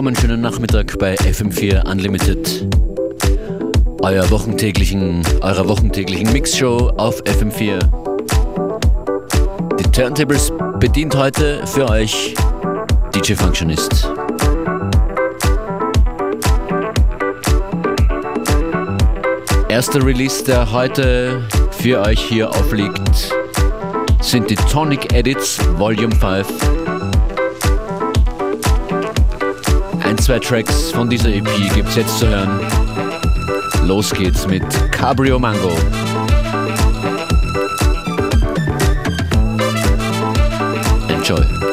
Willkommen, schönen Nachmittag bei FM4 Unlimited. Euer wochentäglichen, eurer wochentäglichen Mixshow auf FM4. Die Turntables bedient heute für euch DJ Functionist. Erster Release, der heute für euch hier aufliegt, sind die Tonic Edits Volume 5. zwei Tracks von dieser EP gibt es jetzt zu hören. Los geht's mit Cabrio Mango. Enjoy.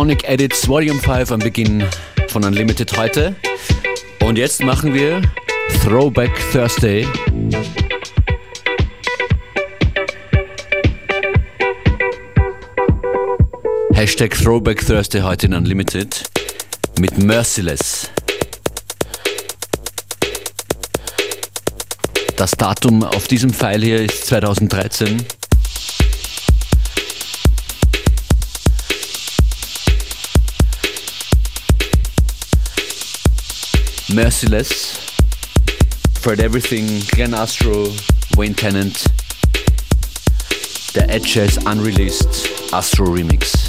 Tonic Edits Volume 5 am Beginn von Unlimited heute. Und jetzt machen wir Throwback Thursday. Hashtag Throwback Thursday heute in Unlimited mit Merciless. Das Datum auf diesem Pfeil hier ist 2013. Merciless, Fred Everything, Glenn Astro, Wayne Tennant, der Edges Unreleased Astro Remix.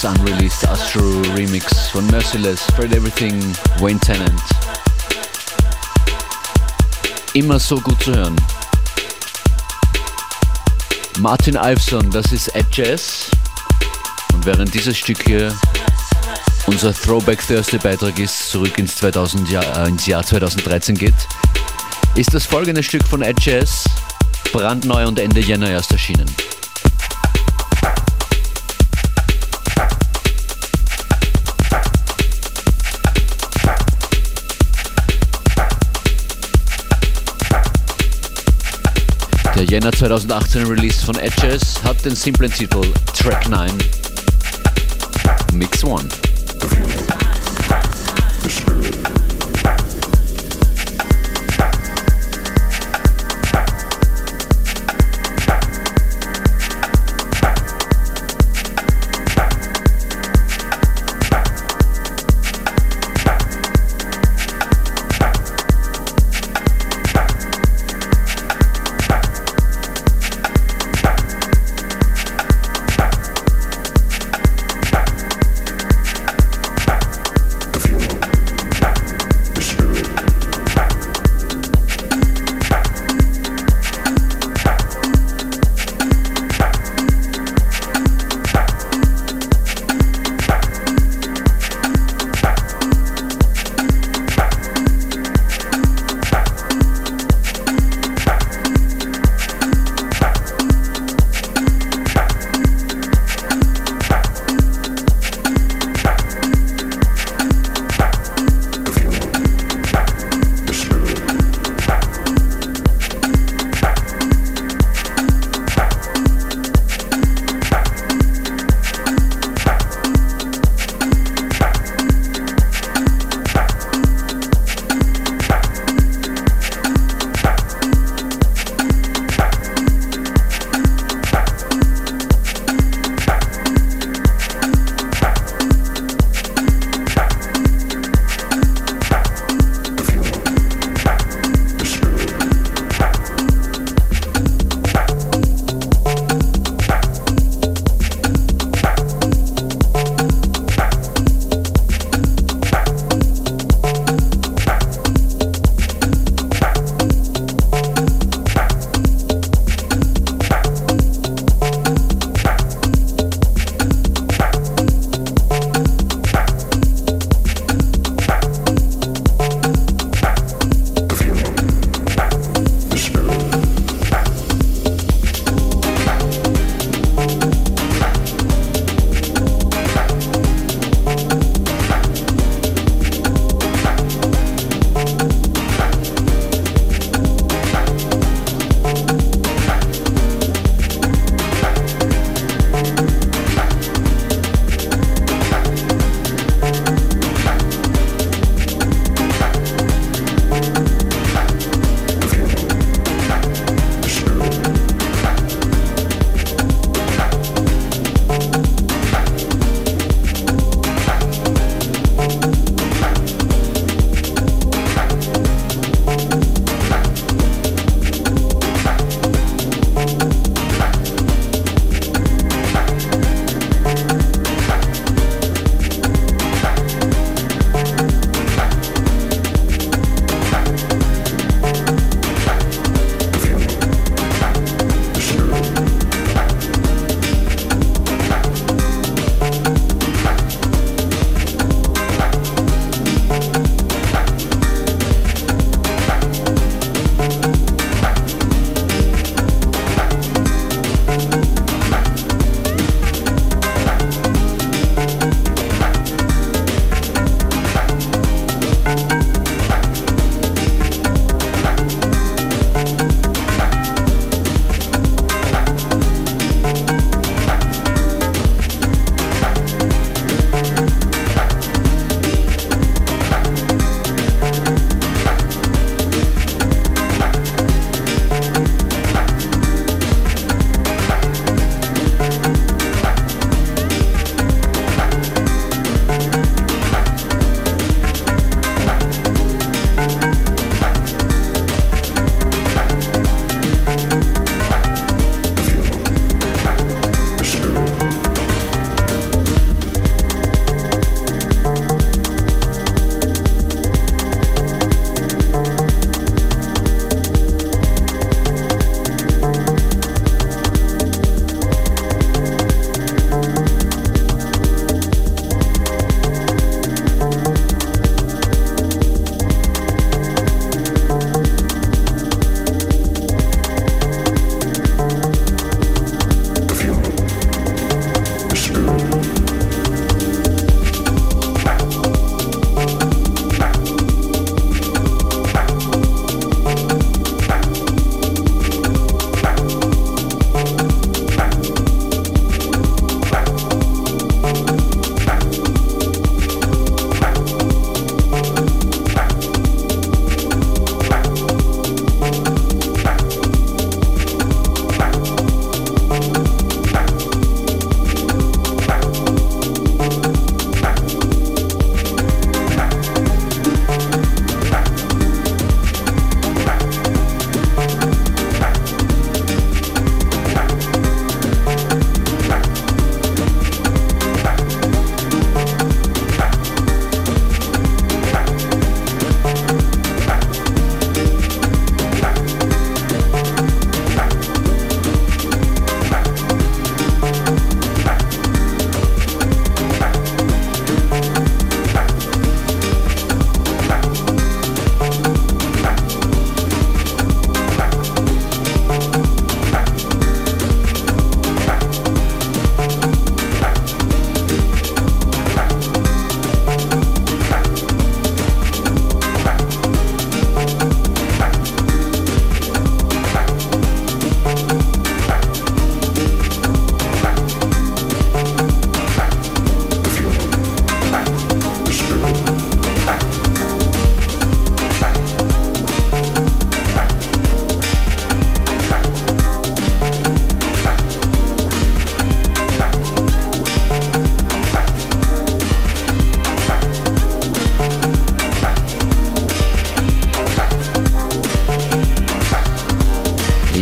Edges Unreleased Astro Remix von Merciless, Fred Everything, Wayne Tennant. Immer so gut zu hören. Martin Alfson, das ist Edges. Und während dieses Stück hier unser Throwback Thursday Beitrag ist, zurück ins, 2000 Jahr, äh, ins Jahr 2013 geht, ist das folgende Stück von Edges brandneu und Ende Jänner erst erschienen. Der Jänner 2018 Release von Edges hat den simplen Titel Track 9 Mix 1.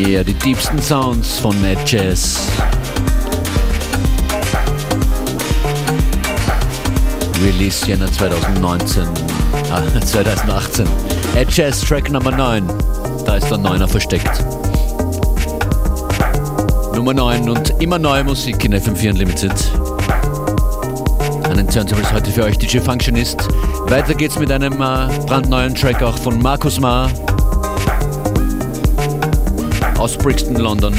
Ja, die tiefsten Sounds von Net Jazz. Release Jänner 2019, ah, 2018. Ed Jazz Track Nummer 9. Da ist der Neuner versteckt. Nummer 9 und immer neue Musik in FM4 Unlimited. An den Turntables heute für euch DJ Functionist. Weiter geht's mit einem äh, brandneuen Track auch von Markus Ma aus Brixton, London.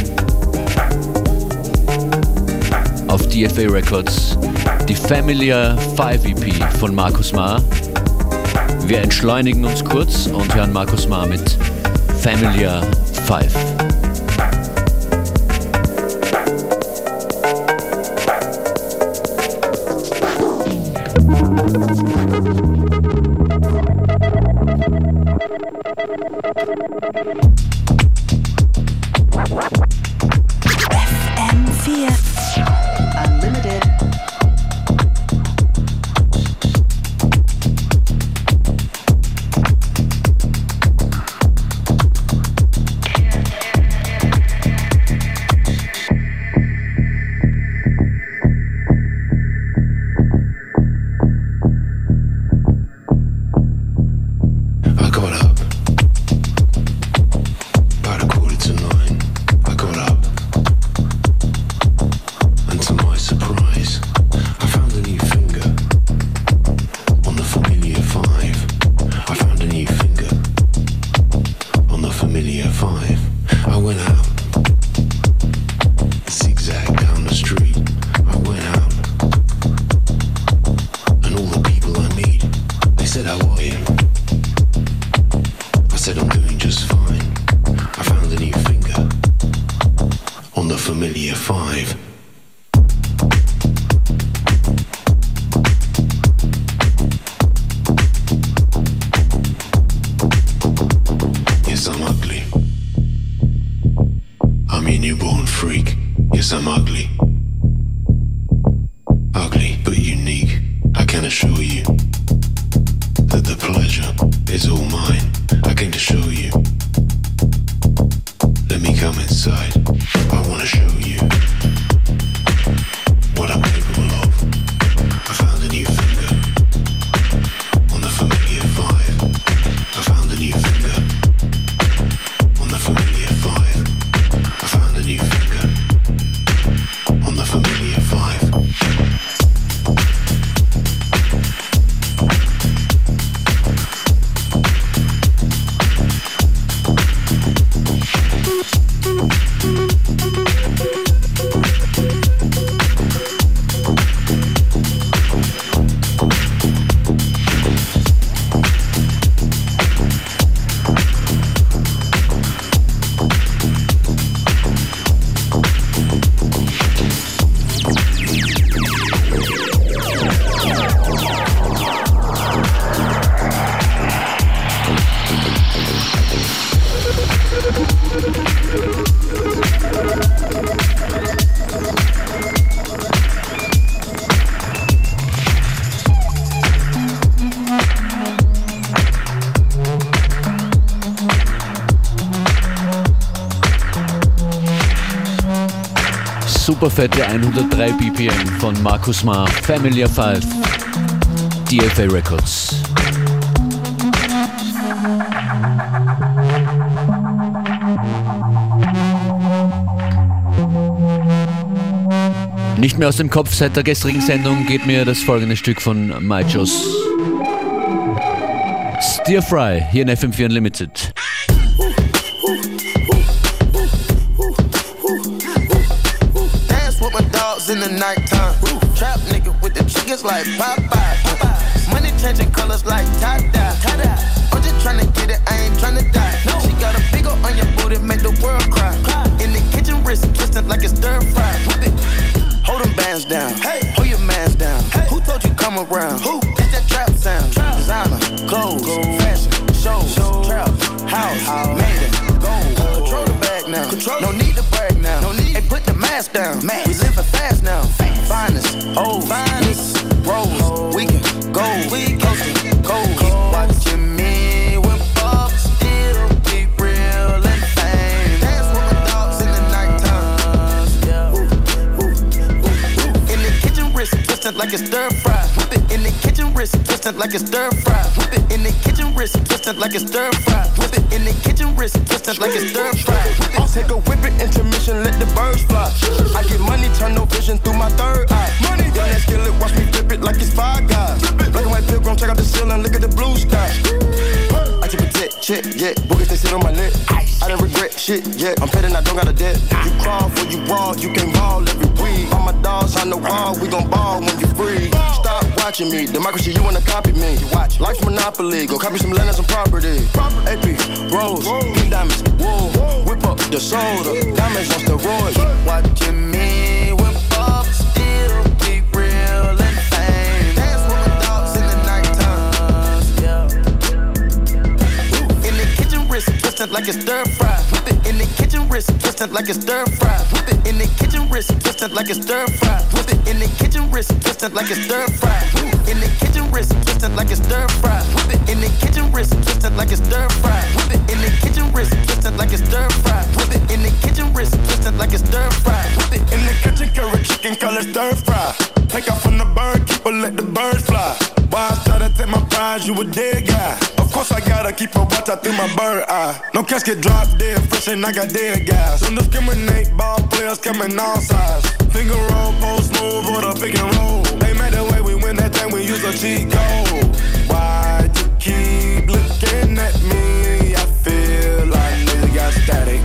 Auf DFA Records. Die Familiar 5 EP von Markus Ma. Wir entschleunigen uns kurz und hören Markus Ma mit Familiar 5. super fette 103 BPM von Markus Ma, Familiar 5, DFA Records. Nicht mehr aus dem Kopf seit der gestrigen Sendung geht mir das folgende Stück von Maichos. Stir Fry hier in FM4 Unlimited. In the nighttime. Trap nigga with the chickens like Popeye. Money changing colors like tie-dye. I'm just tryna get it, I ain't tryna die. She got a big on your booty, make the world cry. In the kitchen, wrist twisting like it's stir fry. Hold them bands down, hey. hold your mans down. Hey. Who told you come around? Who? It's that trap sound. Trap. Designer, clothes, fashion, shows, Show. trap, house, house. made it, gold. Control the bag now. Control. No need to brag now. No need. Hey, put the mask down. Mask. Like it's stir fry. Whip it in the kitchen, wrist twisted like it's stir fry. Whip it in the kitchen, wrist twisted like it's stir fry. Whip it in the kitchen, wrist twisted like it's stir fry. I'll take a whip it intermission, let the birds fly. I get money, turn no vision through my third eye. Money, yeah, that skillet, watch me flip it like it's five guys. Black and white pilgrim, check out the ceiling, look at the blue sky. I protect, check, yeah. Boogers, they sit on my neck. I don't regret shit, yeah. I'm petting, I don't got a debt. You crawl for you raw, you can ball every week. All my dogs on the wall, we gon' ball when you free. Stop watching me, democracy, you wanna copy me. Watch, life's monopoly, go copy some land and some property. AP, Rose, pink diamonds, wool. Whip up the soda, diamonds on steroids. Watching me like it's stir fry. It in the kitchen, wrist twisted like it's stir fry. Whip it in the kitchen, wrist twisted like it's stir fry. Whip it in the kitchen, wrist twisted like it's stir fry. In the kitchen, wrist twisted like it's stir fry. Whip it in the kitchen, wrist twisted like it's stir fry. Whip it in the kitchen, wrist twisted like it's stir fry. Whip it in the kitchen, wrist twisted like it's stir fry. Whip it In the kitchen, curry chicken, color stir fry. Take off from the bird, keep keeper, let the birds fly. Why I try to take my prize, you a dead guy. Of course I gotta keep a watch out through my bird eye. No casket drop dead, fresh and I got dead guys. Don't discriminate, ball players coming all sides. Finger roll, post move, or the pick and roll. They made the way we win that thing, we use a cheat code. Why you keep looking at me? I feel like nigga got static.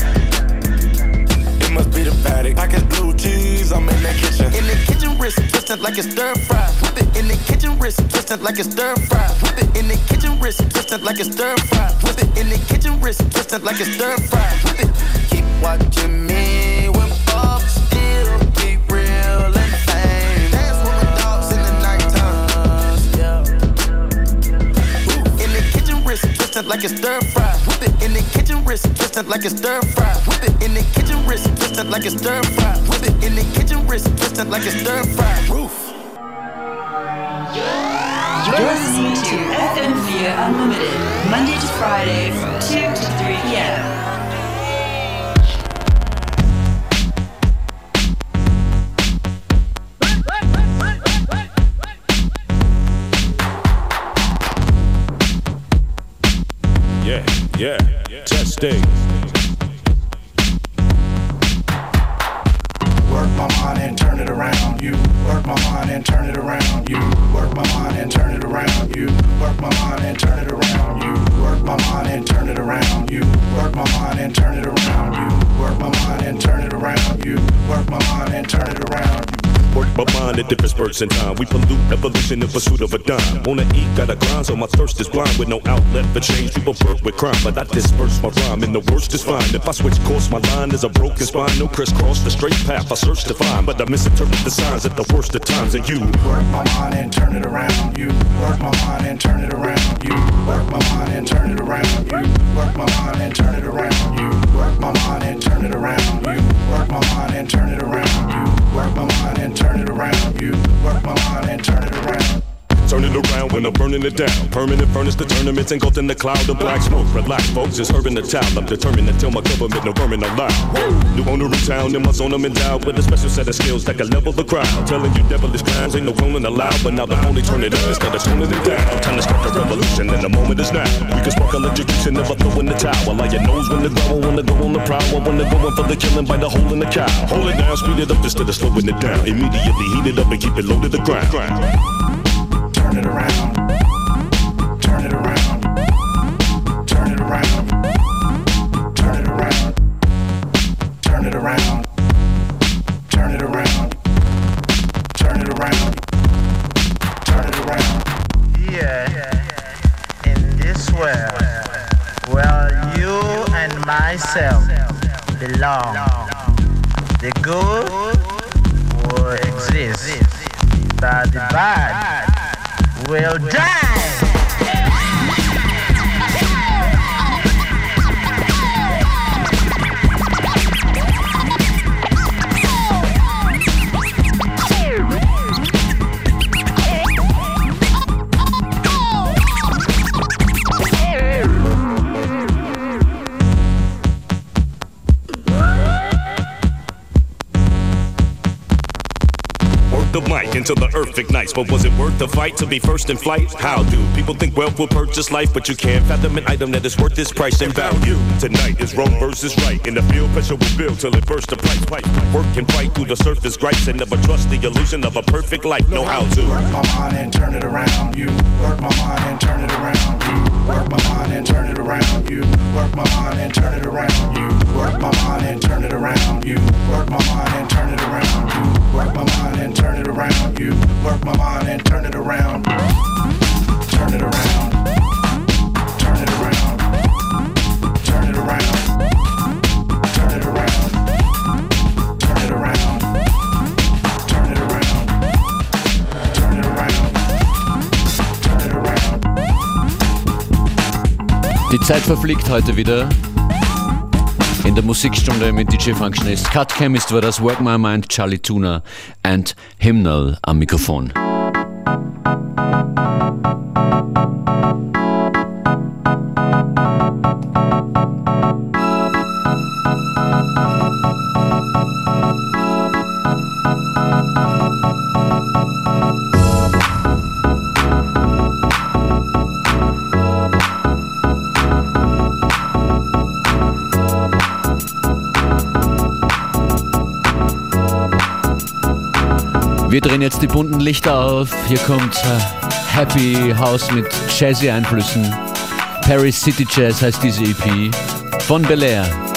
It must be the paddock. Package blue cheese, I'm in that kitchen. In the kitchen, wrist twisted like it's stir fry. Whip it in the kitchen, wrist twisted like it's stir fry. Whip it in the kitchen, wrist twisted like it's stir fry. Whip it in the kitchen, wrist twisted like it's stir fry. Whip it. Keep watching me twisted like it's stir fry. Whip it in the kitchen, wrist twisted like it's stir fry. Whip it in the kitchen, wrist twisted like it's stir fry. Whip it in the kitchen, wrist twisted like it's stir fry. Roof. You're listening to FM4 Unlimited, Monday to Friday from 2 to 3 p.m. State. Mind different spurts in time. We pollute evolution in pursuit of a dime. Wanna eat, gotta grind, so my thirst is blind with no outlet for change. People work with crime, but I disperse my rhyme, and the worst is fine. If I switch course, my line is a broken spine. No crisscross, the straight path I search to find, but I misinterpret the signs at the worst of times. And you Work my mind and turn it around. You work my mind and turn it around. You work my mind and turn it around. You work my burning it down. Permanent furnace, the tournaments engulfed in the cloud of black smoke. Relax, folks, it's urban the town. I'm determined to tell my government no vermin allowed. New owner in town, in my zone, I'm endowed with a special set of skills that can level the crowd. Telling you devilish crimes, ain't no cloning allowed. But now the only turn it up instead of toning it down. Time to start the revolution, and the moment is now. We can spark electrocution, never throw in the towel. Like your nose when the growl, wanna go on the prowl. I wanna go in for the killing by the hole in the cow. Hold it down, speed it up instead of slowing it down. Immediately heat it up and keep it low to the ground. Turn it around. Belong. The good will exist, but the bad will die. Until the earth ignites. But was it worth the fight to be first in flight? How do people think wealth will purchase life? But you can't fathom an item that is worth this price and value. Tonight is wrong versus right. In the field, pressure will build till it bursts the price. Pipe. Work and fight through the surface gripes and never trust the illusion of a perfect life. Know how to work my mind and turn it around. You work my mind and turn it around. You work my mind and turn it around. You work my mind and turn it around. You work my mind and turn it around. You work my mind and turn it around. You work my mind and turn it around. You work my mind and turn it around. Turn it around. Die Zeit verfliegt heute wieder. In der Musikstunde mit DJ Functionist. Cut Chemist war das Work My Mind, Charlie Tuna and Hymnal am Mikrofon. Wir drehen jetzt die bunten Lichter auf. Hier kommt äh, Happy House mit Jazzy Einflüssen. Paris City Jazz heißt diese EP von Bel Air.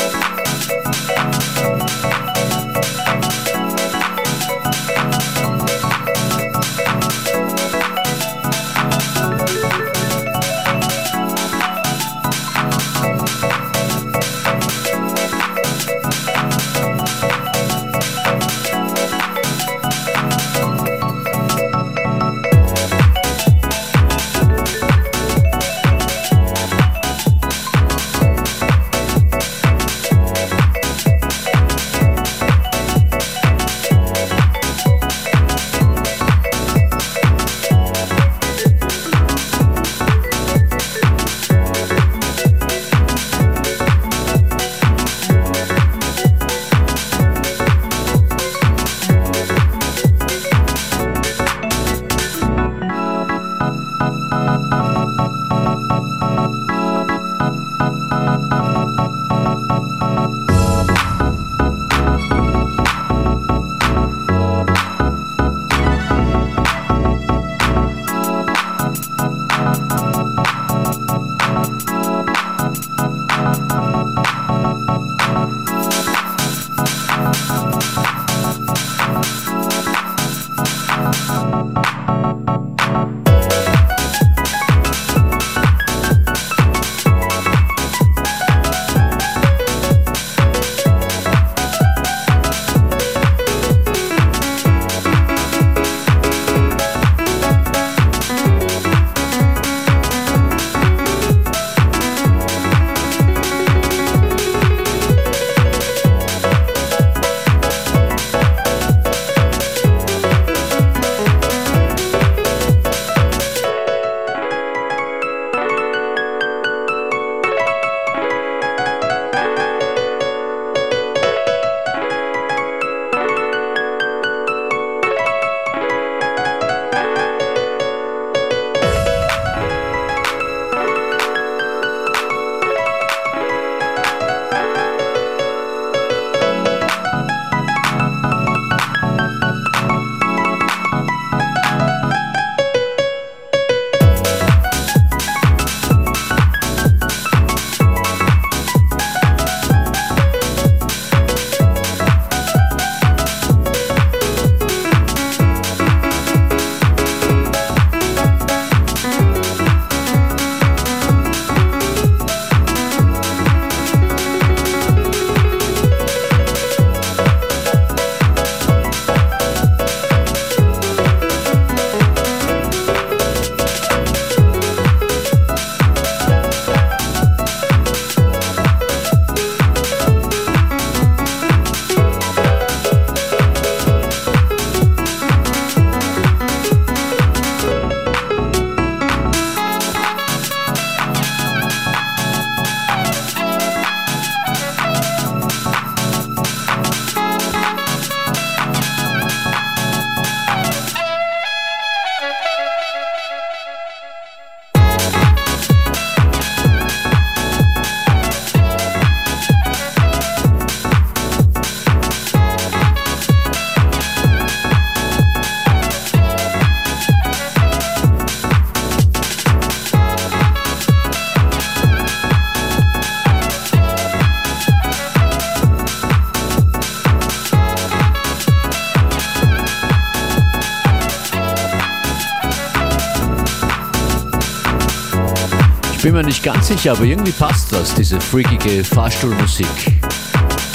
Mir nicht ganz sicher, aber irgendwie passt das, diese freakige Fahrstuhlmusik.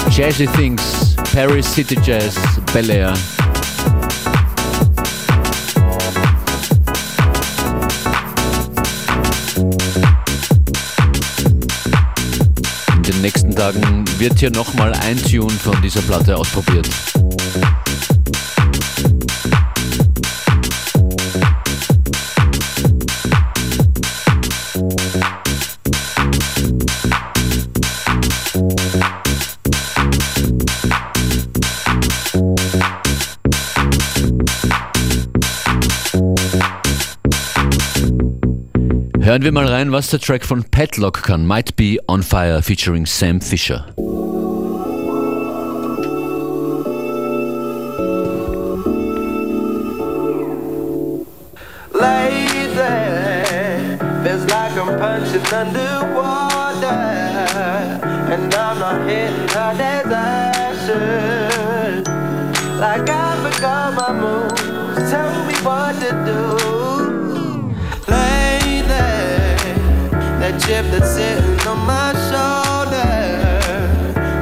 Jazzy Things, Paris City Jazz, Bel Air. In den nächsten Tagen wird hier nochmal ein Tune von dieser Platte ausprobiert. Hören wir mal rein, was der Track von Padlock kann. Might Be On Fire featuring Sam Fisher. Chip that's sitting on my shoulder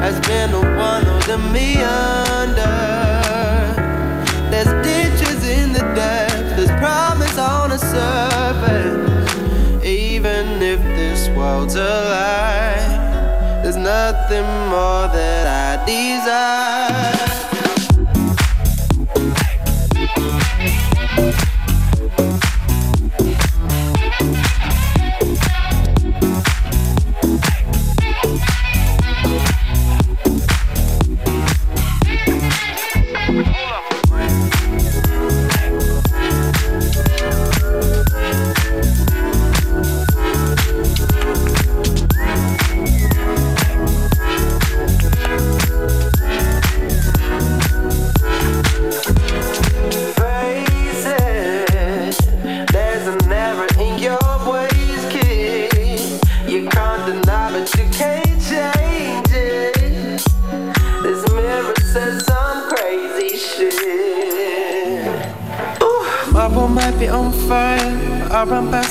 has been the one holding me under. There's ditches in the depths, there's promise on the surface. Even if this world's a lie, there's nothing more that I desire.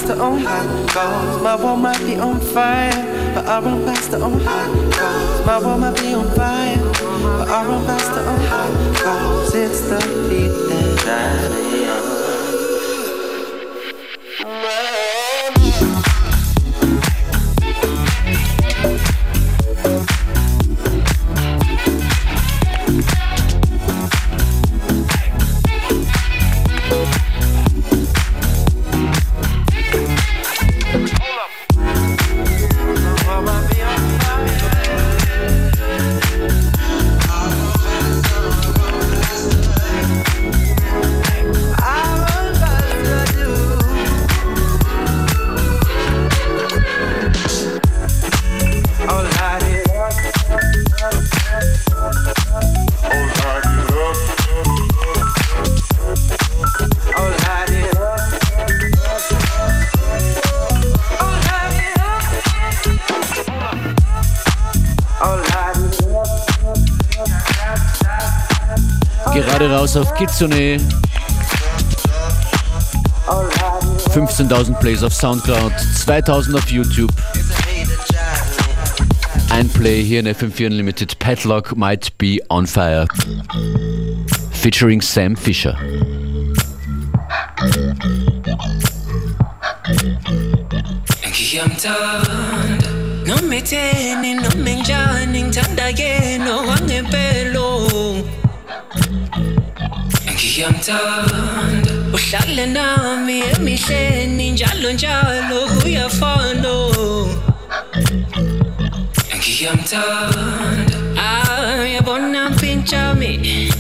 The on hot goals. My wall might be on fire, but I run the on hot goals. My wall might be on fire, but I run the on hot goals. It's the beat that drives me raus auf Kitsune. 15.000 Plays auf Soundcloud, 2.000 auf YouTube. Ein Play hier in FM4 Unlimited. Padlock Might Be On Fire. Featuring Sam Fisher. wangempelo ngiyamthanda uhlale nami emihleni njalo njalo kuyafana ngiyamthanda. Ah, Ayabona mpintshami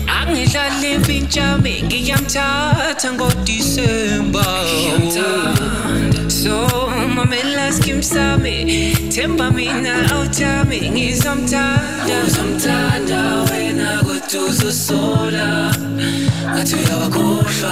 angidlali mpintshami ngiyamthatha ngodisemba. So mamela skim sami. Themba mina awuthami. Ngizomthanda. Uzomthanda wena kodwa uzosola 那就要把故事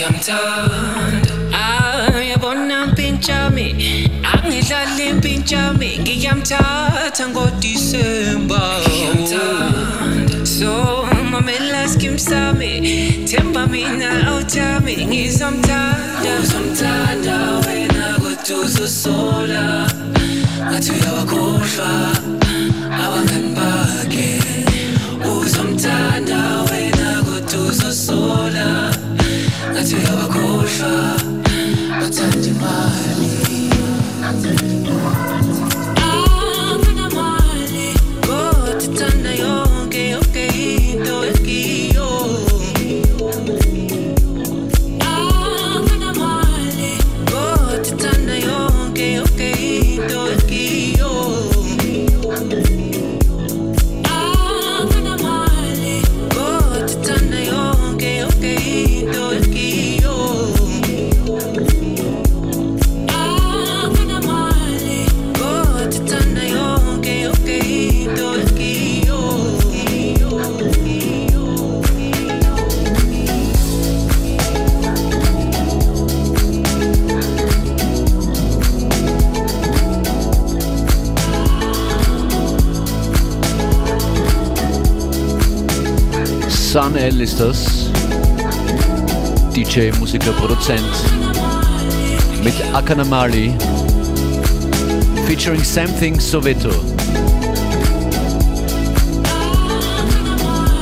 ngiyamthanda ayabona ah, mpintshami angidlali mpintshami ngiyamthatha ngodisemba. So mamela skim sami themba mina oh, awuthami ngizomthanda. Ngizomthanda wena kodwa uzosola ngathi uyawakhohlwa abangani bakhe. Uzomthanda wena kodwa uzosola Natekereje L ist das. DJ, Musiker, Produzent. Mit Akanamali. Featuring Something Soweto.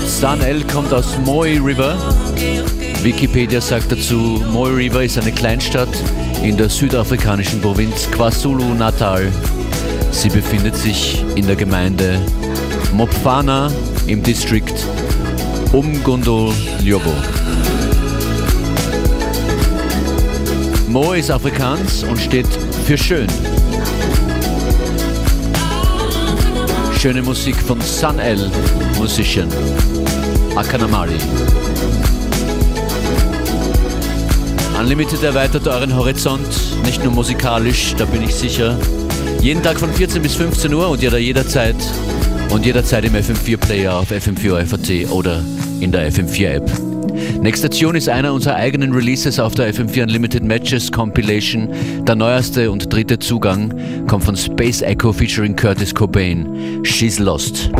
San L kommt aus Moy River. Wikipedia sagt dazu, Moy River ist eine Kleinstadt in der südafrikanischen Provinz KwaZulu-Natal. Sie befindet sich in der Gemeinde Mopfana im Distrikt um Gondol Njobo. Mo ist Afrikaans und steht für schön. Schöne Musik von Sun El Musician Akanamari. Unlimited erweitert euren Horizont, nicht nur musikalisch, da bin ich sicher. Jeden Tag von 14 bis 15 Uhr und jeder jederzeit und jederzeit im FM4 Player auf fm 4 oder in der FM4 App. Next Station ist einer unserer eigenen Releases auf der FM4 Unlimited Matches Compilation. Der neueste und dritte Zugang kommt von Space Echo featuring Curtis Cobain. She's Lost.